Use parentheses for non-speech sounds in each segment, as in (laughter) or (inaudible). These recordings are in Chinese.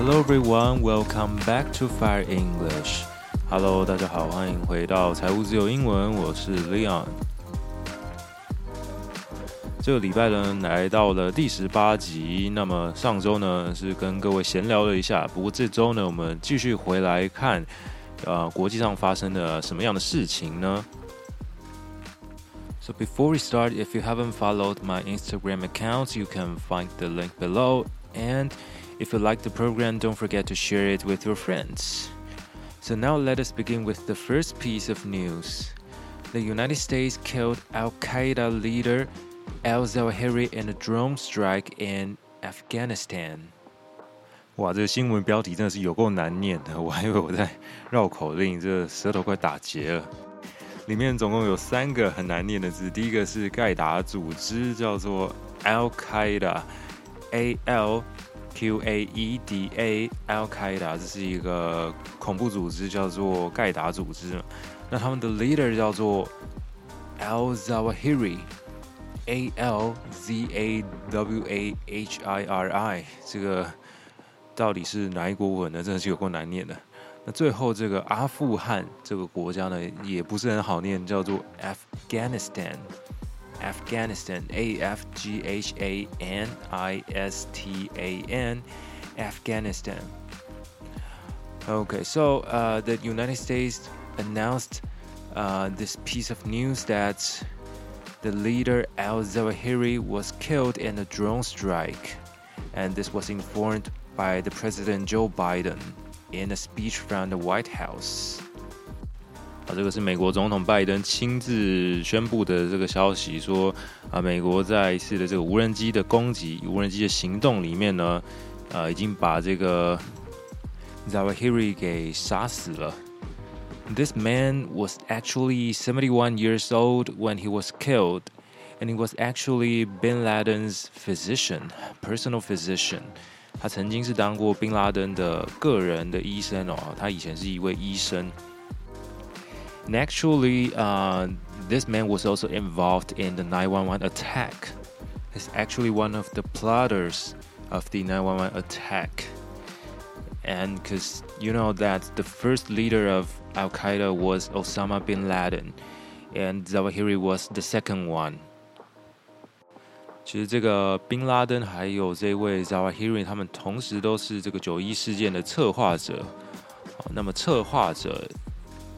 Hello everyone, welcome back to Fire English. Hello，大家好，欢迎回到财务自由英文，我是 Leon。这个礼拜呢，来到了第十八集。那么上周呢，是跟各位闲聊了一下。不过这周呢，我们继续回来看，呃，国际上发生的什么样的事情呢？So before we start, if you haven't followed my Instagram account, you can find the link below. And if you like the program, don't forget to share it with your friends. So now let us begin with the first piece of news. The United States killed Al Qaeda leader. al-Zawahiri in a drone strike in Afghanistan。哇，这个新闻标题真的是有够难念的，我还以为我在绕口令，这个舌头快打结了。里面总共有三个很难念的字，第一个是盖达组织，叫做 Al-Qaeda，A L Q A E D A，Al-Qaeda，这是一个恐怖组织，叫做盖达组织。那他们的 leader 叫做 al-Zawahiri。A L Z A W A H I R I，这个到底是哪一国文呢？真的是有够难念的。那最后这个阿富汗这个国家呢，也不是很好念，叫做 Afghanistan Afghanistan，Afghanistan，A Afghanistan. Okay, so uh, the United States announced uh, this piece of news that. The leader al-Zawahiri was killed in a drone strike, and this was informed by the President Joe Biden in a speech from the White House. 啊，这个是美国总统拜登亲自宣布的这个消息，说啊，美国在一次的这个无人机的攻击、无人机的行动里面呢，呃，已经把这个 Zawahiri 给杀死了。This man was actually 71 years old when he was killed, and he was actually Bin Laden's physician, personal physician. 他曾经是当过宾拉登的个人的医生哦，他以前是一位医生。And actually, uh, this man was also involved in the 911 attack. He's actually one of the plotters of the 911 attack. And because you know that the first leader of Al Qaeda was Osama bin Laden, and Zawahiri was the second one. 其实这个宾拉登还有这位 Zawahiri，他们同时都是这个九一事件的策划者。那么策划者，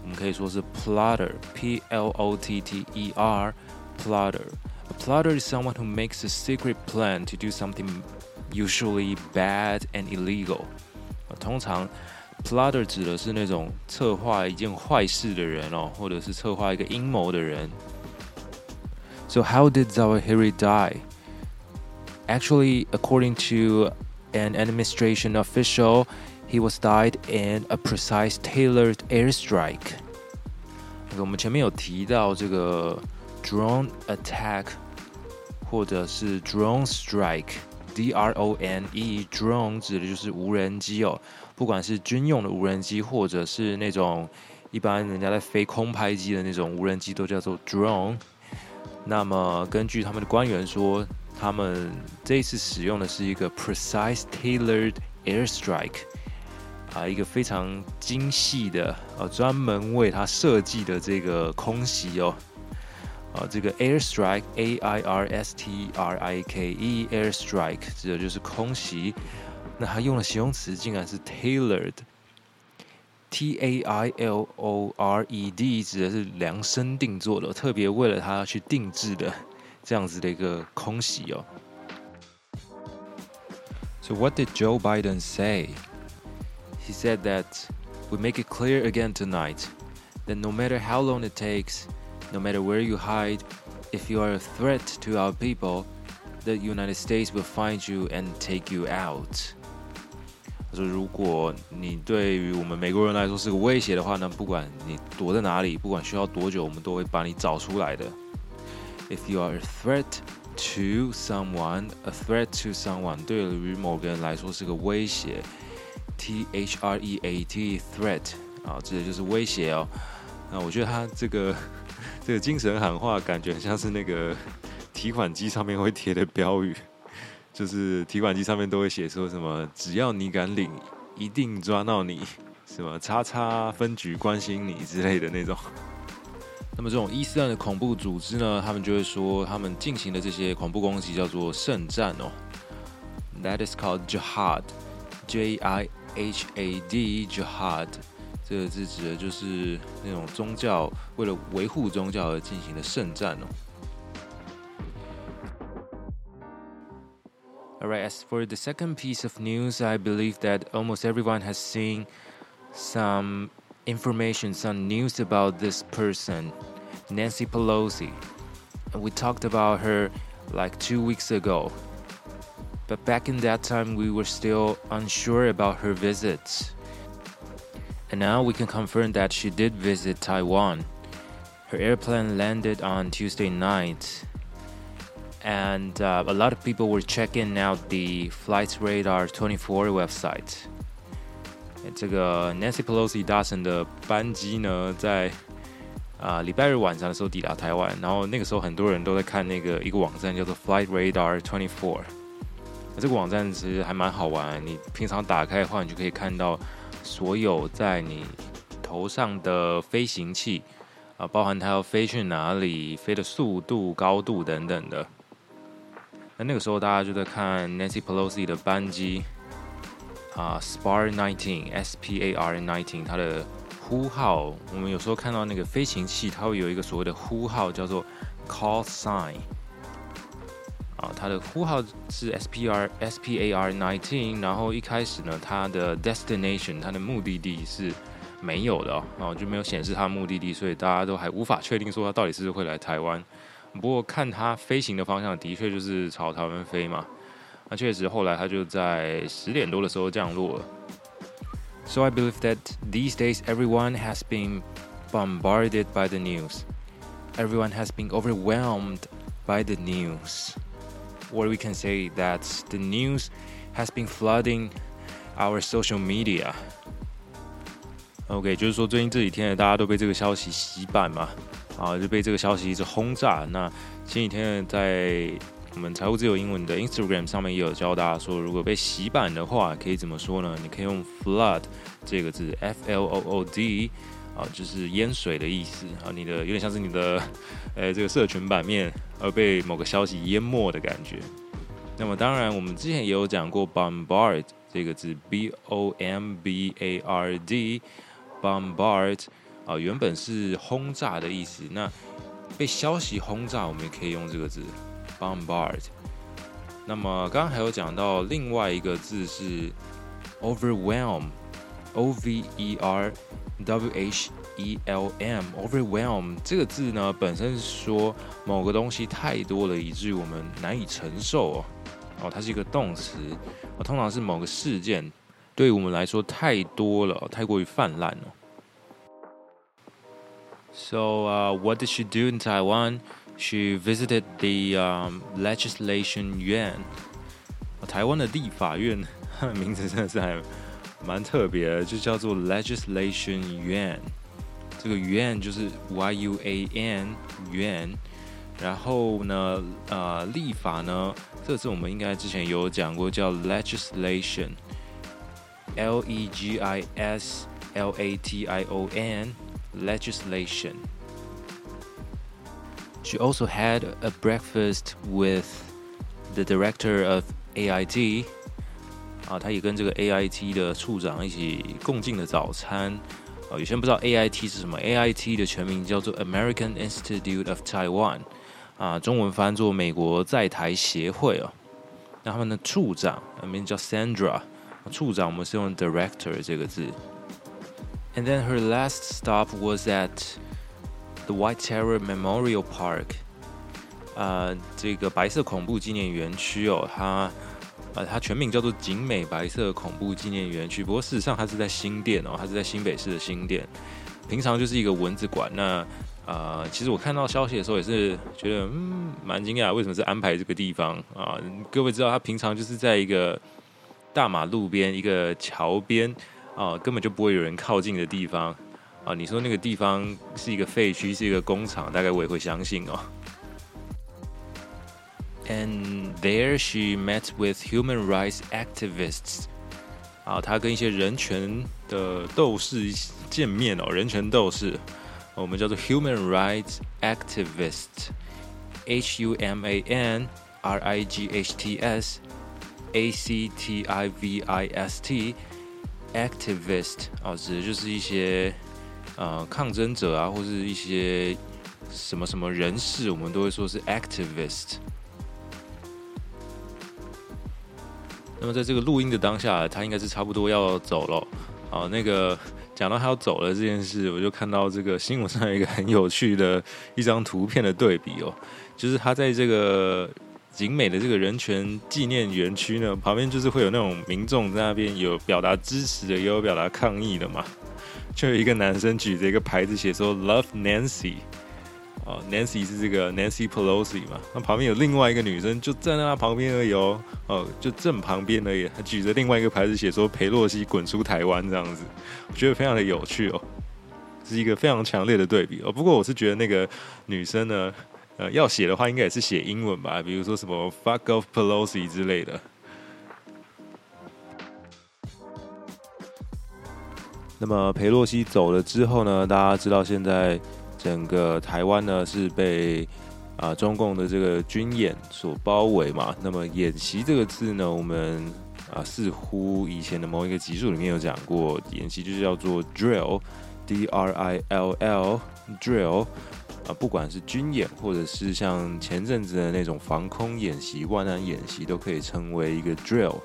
我们可以说是 plotter，P L O T T E R，plotter。A plotter is someone who makes a secret plan to do something usually bad and illegal. 通常，plotter 指的是那种策划一件坏事的人哦，或者是策划一个阴谋的人。So how did Zawahiri die? Actually, according to an administration official, he was died in a precise tailored airstrike. 我们前面有提到这个 drone attack，或者是 drone strike。D R O N E drone 指的就是无人机哦，不管是军用的无人机，或者是那种一般人家在飞空拍机的那种无人机，都叫做 drone。那么根据他们的官员说，他们这一次使用的是一个 precise tailored airstrike， 啊，一个非常精细的，呃，专门为它设计的这个空袭哦。啊，这个 airstrike A I R S T R I K E airstrike 指的就是空袭。那他用的形容词竟然是 tailored T A I L O R E D 指的是量身定做的，特别为了他去定制的这样子的一个空袭哦。So what did Joe Biden say? He said that we make it clear again tonight that no matter how long it takes. No matter where you hide, if you are a threat to our people, the United States will find you and take you out. 他说：“如果你对于我们美国人来说是个威胁的话呢，不管你躲在哪里，不管需要多久，我们都会把你找出来的。If you are a threat to someone, a threat to someone，对于某个人来说是个威胁。 T H R E A T threat 啊，这就是威胁哦。那我觉得他这个。”这个精神喊话感觉很像是那个提款机上面会贴的标语，就是提款机上面都会写说什么“只要你敢领一定抓到你，什么叉叉分局关心你之类的那种。那么这种伊斯兰的恐怖组织呢，他们就会说他们进行的这些恐怖攻击叫做圣战哦。That is called jihad，J I H A D jihad。这个字指的就是那种宗教为了维护宗教而进行的圣战哦。Alright, as for the second piece of news, I believe that almost everyone has seen some information, some news about this person, Nancy Pelosi. And we talked about her like two weeks ago. But back in that time, we were still unsure about her visits. And now we can confirm that she did visit Taiwan. Her airplane landed on Tuesday night and uh, a lot of people were checking out the Flight Radar 24 website。这个 Nancy Pelosi 搭乘的班机呢，在啊礼拜日晚上的时候抵达台湾，然后那个时候很多人都在看那个一个网站叫做 Flight Radar 24。 那这个网站其实还蛮好玩，你平常打开的话，你就可以看到所有在你头上的飞行器啊，包含它要飞去哪里、飞的速度、高度等等的。那那个时候，大家就在看 Nancy Pelosi 的班机啊，Spar 19 S P A R 19，它的呼号。我们有时候看到那个飞行器，它会有一个所谓的呼号，叫做 call sign。啊，它的呼号是 S P R S P A R 19。然后一开始呢，它的 destination，它的目的地是没有的哦，就没有显示它的目的地，所以大家都还无法确定说它到底是不是会来台湾。不过看它飞行的方向，的确就是朝台湾飞嘛。那确实后来它就在十点多的时候降落了。So I believe that these days everyone has been bombarded by the news. Everyone has been overwhelmed by the news. Or we can say that the news has been flooding our social media. OK，就是说最近这几天大家都被这个消息洗版嘛。啊，就被这个消息一直轰炸。那前几天在我们财务自由英文的 Instagram 上面也有教大家说，如果被洗版的话，可以怎么说呢？你可以用 flood 这个字，F L O O D，啊，就是淹水的意思啊。你的有点像是你的，呃，这个社群版面而被某个消息淹没的感觉。那么当然，我们之前也有讲过 bombard 这个字，B O M B A R D，bombard。啊，原本是轰炸的意思。那被消息轰炸，我们也可以用这个字，bombard。那么刚刚还有讲到另外一个字是 overwhelm，O V E R W H E L M，overwhelm 这个字呢，本身是说某个东西太多了，以至于我们难以承受哦。哦，它是一个动词，哦，通常是某个事件对于我们来说太多了，太过于泛滥了。So, uh, what did she do in Taiwan? She visited the legislation yuan. 台湾的立法院，(laughs) 名字真的是还蛮特别的，就叫做 legislation yuan。这个 yuan 就是 y u a n yuan。然后呢，呃，立法呢，这个字我们应该之前有讲过，叫 legislation，l e g i s l a t i o n。legislation. She also had a breakfast with the director of AIT. 啊，他也跟这个 AIT 的处长一起共进了早餐。啊，有些人不知道 AIT 是什么？AIT 的全名叫做 American Institute of Taiwan。啊，中文翻作美国在台协会哦。那他们的处长名叫 Sandra。处长我们是用 director 这个字。And then her last stop was at the White Terror Memorial Park，啊，这个白色恐怖纪念园区哦，它啊它全名叫做景美白色恐怖纪念园区。不过事实上它是在新店哦，它是在新北市的新店。平常就是一个蚊子馆。那呃，其实我看到消息的时候也是觉得嗯蛮惊讶，为什么是安排这个地方啊？各位知道，它平常就是在一个大马路边一个桥边。啊，根本就不会有人靠近的地方啊！你说那个地方是一个废墟，是一个工厂，大概我也会相信哦。And there she met with human rights activists。 啊，他跟一些人权的斗士见面哦，人权斗士，我们叫做 Human Rights Activist，H U M A N R I G H T S A C T I V I S T，Activist 啊，指的就是一些呃抗争者啊，或是一些什么什么人士，我们都会说是 Activist。 那么在这个录音的当下，他应该是差不多要走了。好，那个讲到他要走了这件事，我就看到这个新闻上有一个很有趣的一张图片的对比哦，(laughs) 就是他在这个景美的这个人权纪念园区呢，(laughs) 旁边就是会有那种民众在那边有表达支持的，也有表达抗议的嘛，就有一个男生举着一个牌子写说 “Love Nancy”。哦，Nancy 是这个 Nancy Pelosi 嘛？那旁边有另外一个女生，就站在她旁边而已哦，哦，就正旁边而已，还举着另外一个牌子，写说“裴洛西滚出台湾”这样子，我觉得非常的有趣哦，是一个非常强烈的对比哦。不过我是觉得那个女生呢，呃，要写的话应该也是写英文吧，比如说什么 “fuck off Pelosi” 之类的。那么裴洛西走了之后呢，大家知道现在。整个台湾呢是被啊、中共的这个军演所包围嘛。那么演习这个字呢，我们啊、似乎以前的某一个集数里面有讲过，演习就是叫做 drill，D R I L L，drill 啊、不管是军演或者是像前阵子的那种防空演习、万安演习，都可以称为一个 drill。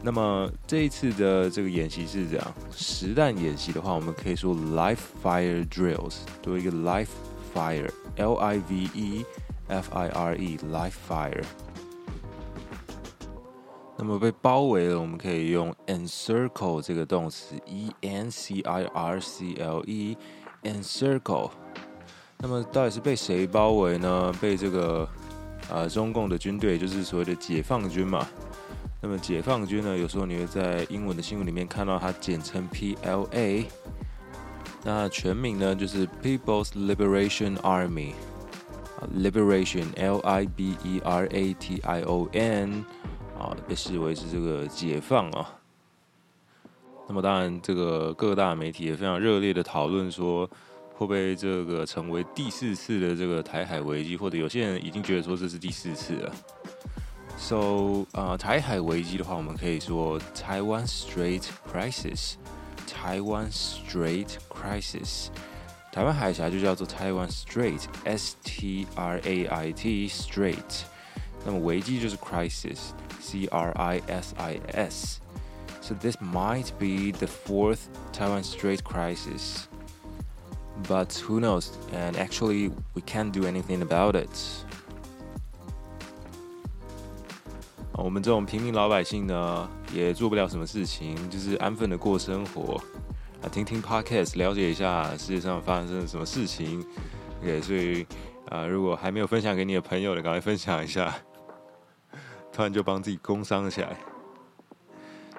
那么这一次的这个演习是这样，实弹演习的话，我们可以说 live fire drills，多一个 live fire，L I V E F I R E，live fire。那么被包围了，我们可以用 encircle 这个动词，E N C I R C L E，encircle。那么到底是被谁包围呢？被这个呃中共的军队，就是所谓的解放军嘛。那么解放军呢，有时候你会在英文的新闻里面看到它简称 PLA，那全名呢就是 People's Liberation Army，Liberation L I B E R A T I O N，啊，被视为是这个解放啊。那么当然，这个各大媒体也非常热烈的讨论说，会不会这个成为第四次的这个台海危机，或者有些人已经觉得说这是第四次了。So，啊、呃，台海危机的话，我们可以说 Taiwan Strait Crisis。台湾 Strait Crisis，台湾海峡就叫做 Taiwan Strait，S T R A I T Strait。那么危机就是 Crisis，C R I S I S。So this might be the fourth Taiwan Strait crisis, but who knows? And actually, we can't do anything about it. 我们这种平民老百姓呢，也做不了什么事情，就是安分的过生活啊，听听 podcast，了解一下世界上发生了什么事情。OK，所以啊，如果还没有分享给你的朋友的，赶快分享一下。突然就帮自己工伤起来，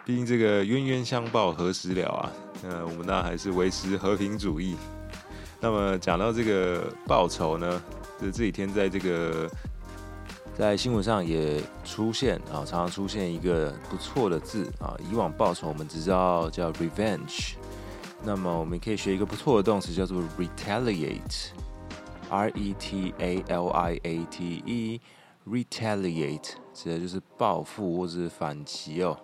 毕竟这个冤冤相报何时了啊？呃，我们那还是维持和平主义。那么讲到这个报仇呢，就这几天在这个。在新闻上也出现啊，常常出现一个不错的字啊。以往报仇我们只知道叫 revenge，那么我们可以学一个不错的动词叫做 retaliate，R E T A L I A T E，retaliate 指的就是报复或者是反击哦。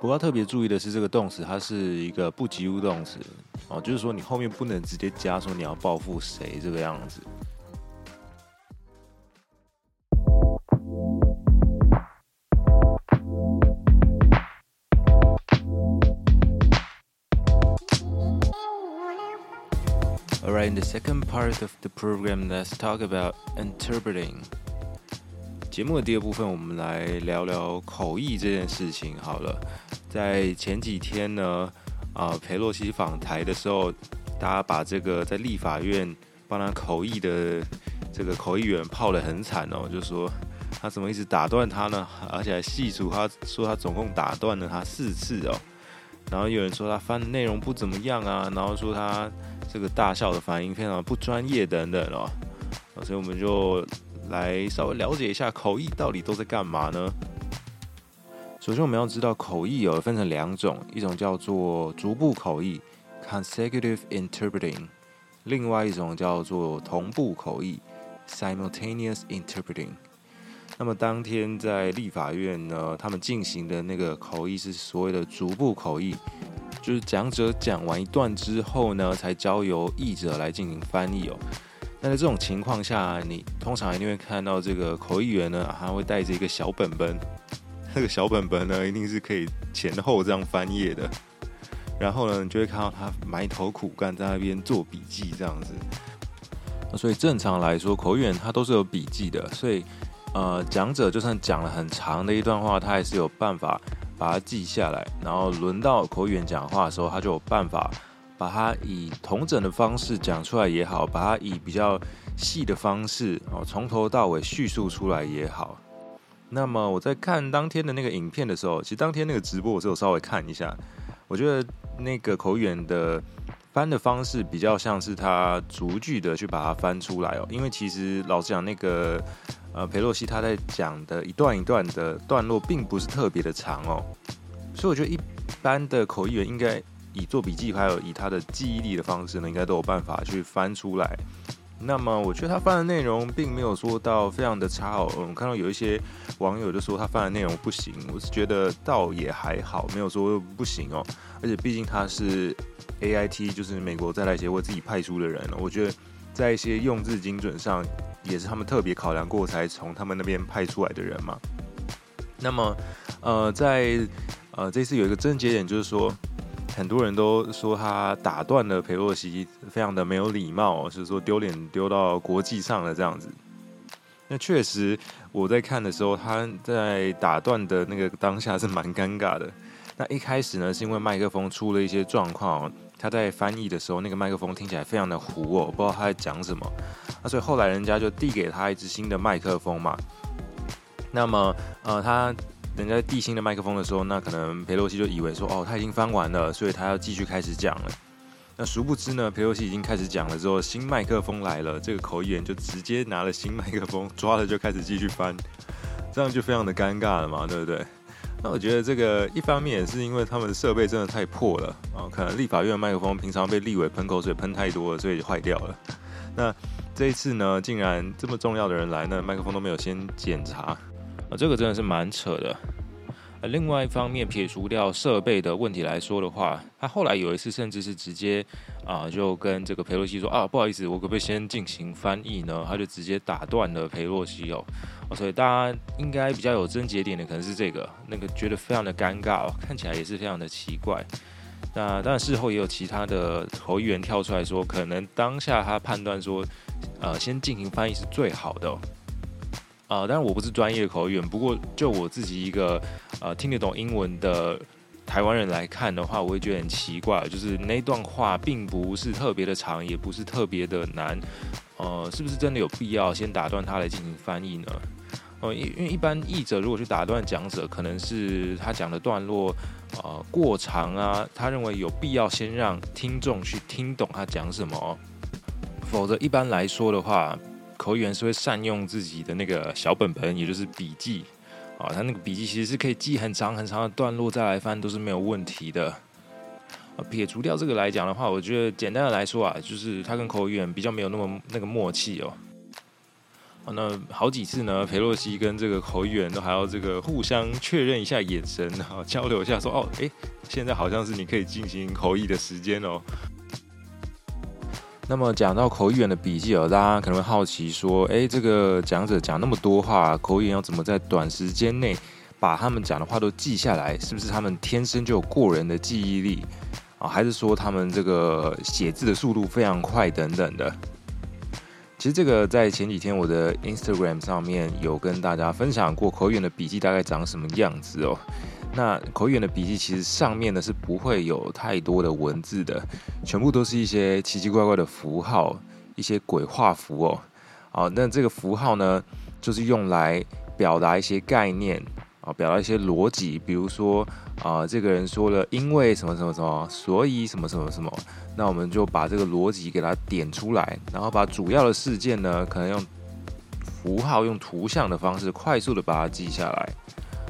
不过特别注意的是，这个动词它是一个不及物动词哦，就是说你后面不能直接加说你要报复谁这个样子。In the second part of the program, let's talk about interpreting. 节目的第二部分，我们来聊聊口译这件事情。好了，在前几天呢，啊、呃，裴洛西访台的时候，大家把这个在立法院帮他口译的这个口译员泡得很惨哦，就说他怎么一直打断他呢？而且还细数，他说他总共打断了他四次哦。然后有人说他翻的内容不怎么样啊，然后说他。这个大笑的反应非常不专业等等哦，所以我们就来稍微了解一下口译到底都在干嘛呢？首先，我们要知道口译有分成两种，一种叫做逐步口译 （consecutive interpreting），另外一种叫做同步口译 （simultaneous interpreting）。那么当天在立法院呢，他们进行的那个口译是所谓的逐步口译，就是讲者讲完一段之后呢，才交由译者来进行翻译哦。那在这种情况下，你通常一定会看到这个口译员呢，还会带着一个小本本。那个小本本呢，一定是可以前后这样翻页的。然后呢，你就会看到他埋头苦干，在那边做笔记这样子。所以正常来说，口译员他都是有笔记的。所以，呃，讲者就算讲了很长的一段话，他还是有办法把它记下来。然后轮到口译员讲话的时候，他就有办法把它以同整的方式讲出来也好，把它以比较细的方式哦，从头到尾叙述出来也好。那么我在看当天的那个影片的时候，其实当天那个直播我是有稍微看一下，我觉得那个口译员的翻的方式比较像是他逐句的去把它翻出来哦，因为其实老实讲，那个呃裴洛西他在讲的一段一段的段落并不是特别的长哦，所以我觉得一般的口译员应该以做笔记还有以他的记忆力的方式呢，应该都有办法去翻出来。那么我觉得他翻的内容并没有说到非常的差哦。我看到有一些网友就说他翻的内容不行，我是觉得倒也还好，没有说不行哦。而且毕竟他是 AIT，就是美国在来协会自己派出的人，我觉得在一些用字精准上也是他们特别考量过才从他们那边派出来的人嘛。那么呃，在呃这次有一个症结点就是说。很多人都说他打断了裴洛西，非常的没有礼貌，就是说丢脸丢到国际上了这样子。那确实，我在看的时候，他在打断的那个当下是蛮尴尬的。那一开始呢，是因为麦克风出了一些状况，他在翻译的时候，那个麦克风听起来非常的糊哦，不知道他在讲什么。那所以后来人家就递给他一支新的麦克风嘛。那么，呃，他。人家递新的麦克风的时候，那可能裴洛西就以为说，哦，他已经翻完了，所以他要继续开始讲了。那殊不知呢，裴洛西已经开始讲了之后，新麦克风来了，这个口译员就直接拿了新麦克风，抓了就开始继续翻，这样就非常的尴尬了嘛，对不对？那我觉得这个一方面也是因为他们的设备真的太破了啊，可能立法院的麦克风平常被立委喷口水喷太多了，所以就坏掉了。那这一次呢，竟然这么重要的人来，那麦克风都没有先检查。啊，这个真的是蛮扯的。呃，另外一方面，撇除掉设备的问题来说的话，他后来有一次甚至是直接啊，就跟这个裴洛西说啊，不好意思，我可不可以先进行翻译呢？他就直接打断了裴洛西哦。所以大家应该比较有症结点的可能是这个，那个觉得非常的尴尬哦，看起来也是非常的奇怪。那当然事后也有其他的口译员跳出来说，可能当下他判断说，呃，先进行翻译是最好的哦。啊、当然我不是专业的口译员，不过就我自己一个呃听得懂英文的台湾人来看的话，我会觉得很奇怪，就是那段话并不是特别的长，也不是特别的难，呃，是不是真的有必要先打断他来进行翻译呢？因为一般译者如果去打断讲者，可能是他讲的段落呃过长啊，他认为有必要先让听众去听懂他讲什么，否则一般来说的话。口译员是会善用自己的那个小本本，也就是笔记啊，他那个笔记其实是可以记很长很长的段落再来翻都是没有问题的。撇除掉这个来讲的话，我觉得简单的来说啊，就是他跟口译员比较没有那么那个默契哦。啊，那好几次呢，裴洛西跟这个口译员都还要这个互相确认一下眼神，然后 (laughs) 交流一下说，说哦，诶，现在好像是你可以进行口译的时间哦。那么讲到口译员的笔记哦，大家可能会好奇说，诶，这个讲者讲那么多话，口译员要怎么在短时间内把他们讲的话都记下来？是不是他们天生就有过人的记忆力啊？还是说他们这个写字的速度非常快等等的？其实这个在前几天我的 Instagram 上面有跟大家分享过，口译员的笔记大概长什么样子哦。那口译员的笔记其实上面呢是不会有太多的文字的，全部都是一些奇奇怪怪的符号，一些鬼画符哦。好，那这个符号呢，就是用来表达一些概念啊，表达一些逻辑。比如说啊，这个人说了因为什么什么什么，所以什么什么什么，那我们就把这个逻辑给它点出来，然后把主要的事件呢，可能用符号、用图像的方式快速的把它记下来。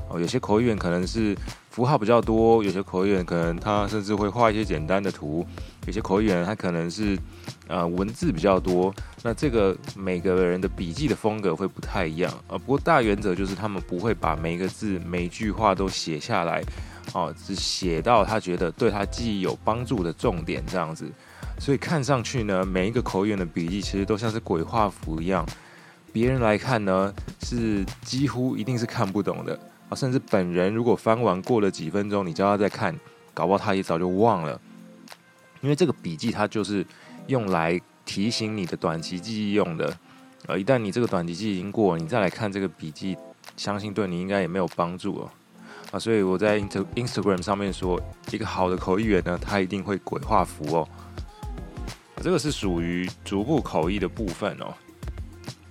哦，有些口语员可能是符号比较多，有些口译员可能他甚至会画一些简单的图，有些口译员他可能是呃文字比较多。那这个每个人的笔记的风格会不太一样啊。不过大原则就是他们不会把每一个字、每一句话都写下来，哦，只写到他觉得对他记忆有帮助的重点这样子。所以看上去呢，每一个口译员的笔记其实都像是鬼画符一样，别人来看呢是几乎一定是看不懂的。啊，甚至本人如果翻完过了几分钟，你叫他再看，搞不好他也早就忘了。因为这个笔记它就是用来提醒你的短期记忆用的。呃，一旦你这个短期记忆已经过了，你再来看这个笔记，相信对你应该也没有帮助哦。啊，所以我在 Instagram 上面说，一个好的口译员呢，他一定会鬼画符哦。这个是属于逐步口译的部分哦。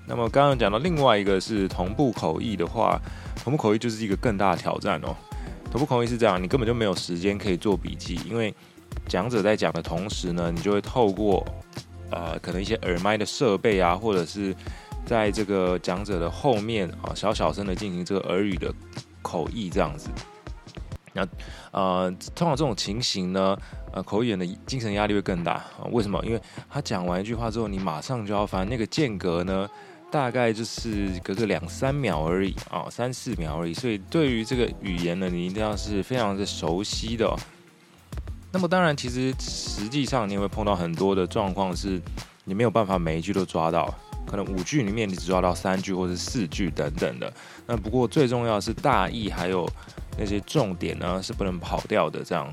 那么刚刚讲到另外一个是同步口译的话。同步口译就是一个更大的挑战哦。同步口译是这样，你根本就没有时间可以做笔记，因为讲者在讲的同时呢，你就会透过呃可能一些耳麦的设备啊，或者是在这个讲者的后面啊小小声的进行这个耳语的口译这样子。那呃，通常这种情形呢，呃，口译的精神压力会更大。为什么？因为他讲完一句话之后，你马上就要翻，那个间隔呢，大概就是隔个两三秒而已啊，三四秒而已。所以对于这个语言呢，你一定要是非常的熟悉的。那么当然，其实实际上你会碰到很多的状况，是你没有办法每一句都抓到，可能五句里面你只抓到三句或者四句等等的。那不过最重要是大意还有那些重点呢，是不能跑掉的这样。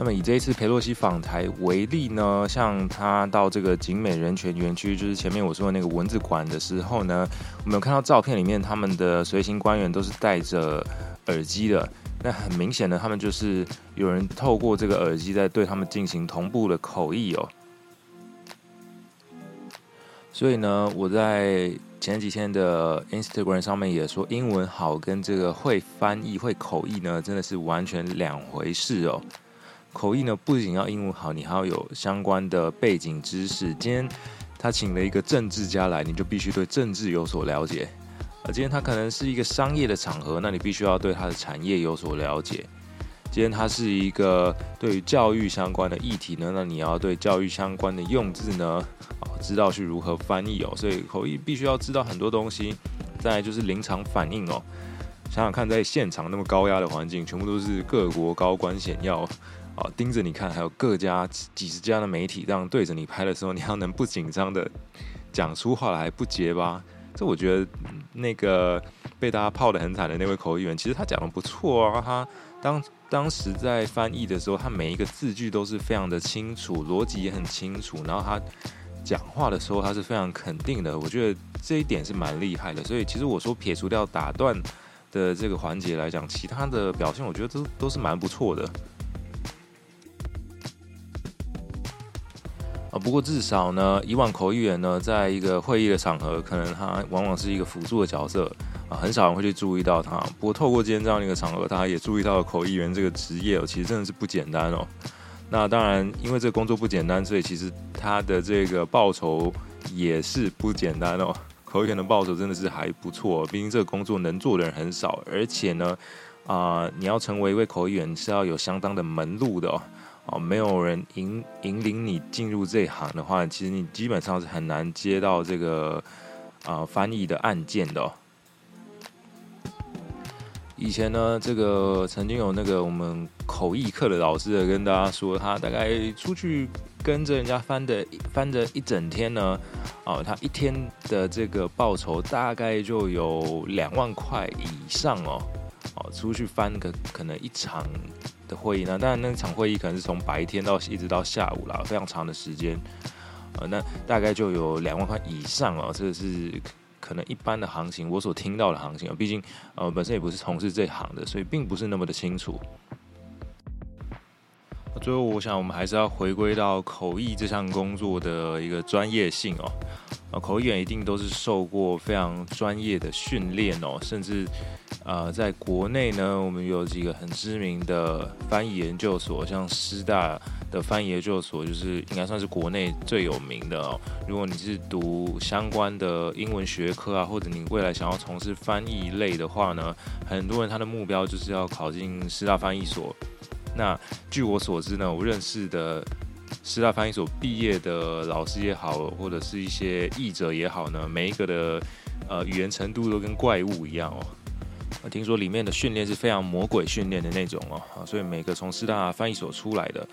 那么以这一次裴洛西访台为例呢，像他到这个景美人权园区，就是前面我说的那个文字馆的时候呢，我们有看到照片里面，他们的随行官员都是戴着耳机的。那很明显的，他们就是有人透过这个耳机在对他们进行同步的口译哦。所以呢，我在前几天的 Instagram 上面也说，英文好跟这个会翻译、会口译呢，真的是完全两回事哦。口译呢，不仅要英文好，你还要有相关的背景知识。今天他请了一个政治家来，你就必须对政治有所了解。而今天他可能是一个商业的场合，那你必须要对他的产业有所了解。今天他是一个对于教育相关的议题呢，那你要对教育相关的用字呢，哦知道去如何翻译哦。所以口译必须要知道很多东西。再来就是临场反应哦，想想看，在现场那么高压的环境，全部都是各国高官显要。啊，盯着你看，还有各家几十家的媒体这样对着你拍的时候，你要能不紧张的讲出话来，不结巴？这我觉得那个被大家泡得很惨的那位口译员，其实他讲的不错啊。他当当时在翻译的时候，他每一个字句都是非常的清楚，逻辑也很清楚。然后他讲话的时候，他是非常肯定的。我觉得这一点是蛮厉害的。所以其实我说撇除掉打断的这个环节来讲，其他的表现我觉得都都是蛮不错的。啊，不过至少呢，以往口译员呢，在一个会议的场合，可能他往往是一个辅助的角色啊，很少人会去注意到他。不过透过今天这样一个场合，大家也注意到了口译员这个职业哦，其实真的是不简单哦。那当然，因为这个工作不简单，所以其实他的这个报酬也是不简单哦。口译员的报酬真的是还不错，毕竟这个工作能做的人很少，而且呢，啊，你要成为一位口译员是要有相当的门路的哦。哦，没有人引引领你进入这一行的话，其实你基本上是很难接到这个啊、翻译的案件的、以前呢，这个曾经有那个我们口译课的老师跟大家说，他大概出去跟着人家翻的翻着一整天呢，哦，他一天的这个报酬大概就有两万块以上哦，哦，出去翻个可能一场。的会议呢？当然，那场会议可能是从白天到一直到下午啦，非常长的时间。呃，那大概就有两万块以上哦，这个是可能一般的行情，我所听到的行情啊。毕竟呃，本身也不是从事这行的，所以并不是那么的清楚。最后，我想我们还是要回归到口译这项工作的一个专业性哦。啊，口译员一定都是受过非常专业的训练哦，甚至啊，在国内呢，我们有几个很知名的翻译研究所，像师大的翻译研究所，就是应该算是国内最有名的哦。如果你是读相关的英文学科啊，或者你未来想要从事翻译类的话呢，很多人他的目标就是要考进师大翻译所。那据我所知呢，我认识的。师大翻译所毕业的老师也好，或者是一些译者也好呢，每一个的呃语言程度都跟怪物一样哦。听说里面的训练是非常魔鬼训练的那种哦，啊，所以每个从师大翻译所出来的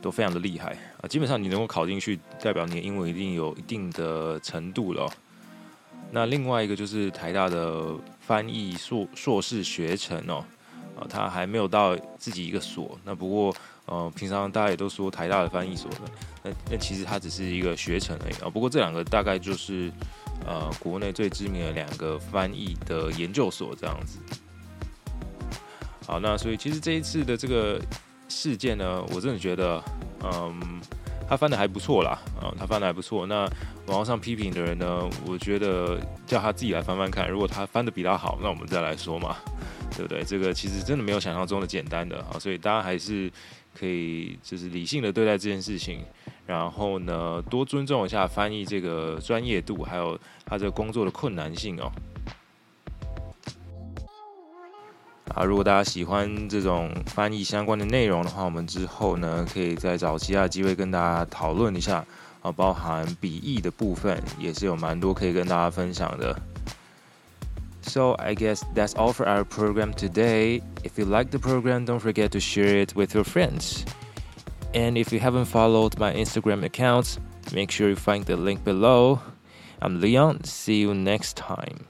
都非常的厉害啊。基本上你能够考进去，代表你的英文一定有一定的程度了。那另外一个就是台大的翻译硕硕士学程哦，啊，他还没有到自己一个所，那不过。呃，平常大家也都说台大的翻译所的，那那其实它只是一个学程而已啊。不过这两个大概就是呃国内最知名的两个翻译的研究所这样子。好，那所以其实这一次的这个事件呢，我真的觉得，嗯，他翻的还不错啦，啊，他翻的还不错。那网络上批评的人呢，我觉得叫他自己来翻翻看，如果他翻的比他好，那我们再来说嘛，对不对？这个其实真的没有想象中的简单的啊，所以大家还是。可以就是理性的对待这件事情，然后呢，多尊重一下翻译这个专业度，还有他这个工作的困难性哦。啊，如果大家喜欢这种翻译相关的内容的话，我们之后呢可以再找其他机会跟大家讨论一下啊，包含笔译的部分也是有蛮多可以跟大家分享的。So I guess that's all for our program today. If you like the program, don't forget to share it with your friends. And if you haven't followed my Instagram accounts, make sure you find the link below. I'm Leon. See you next time.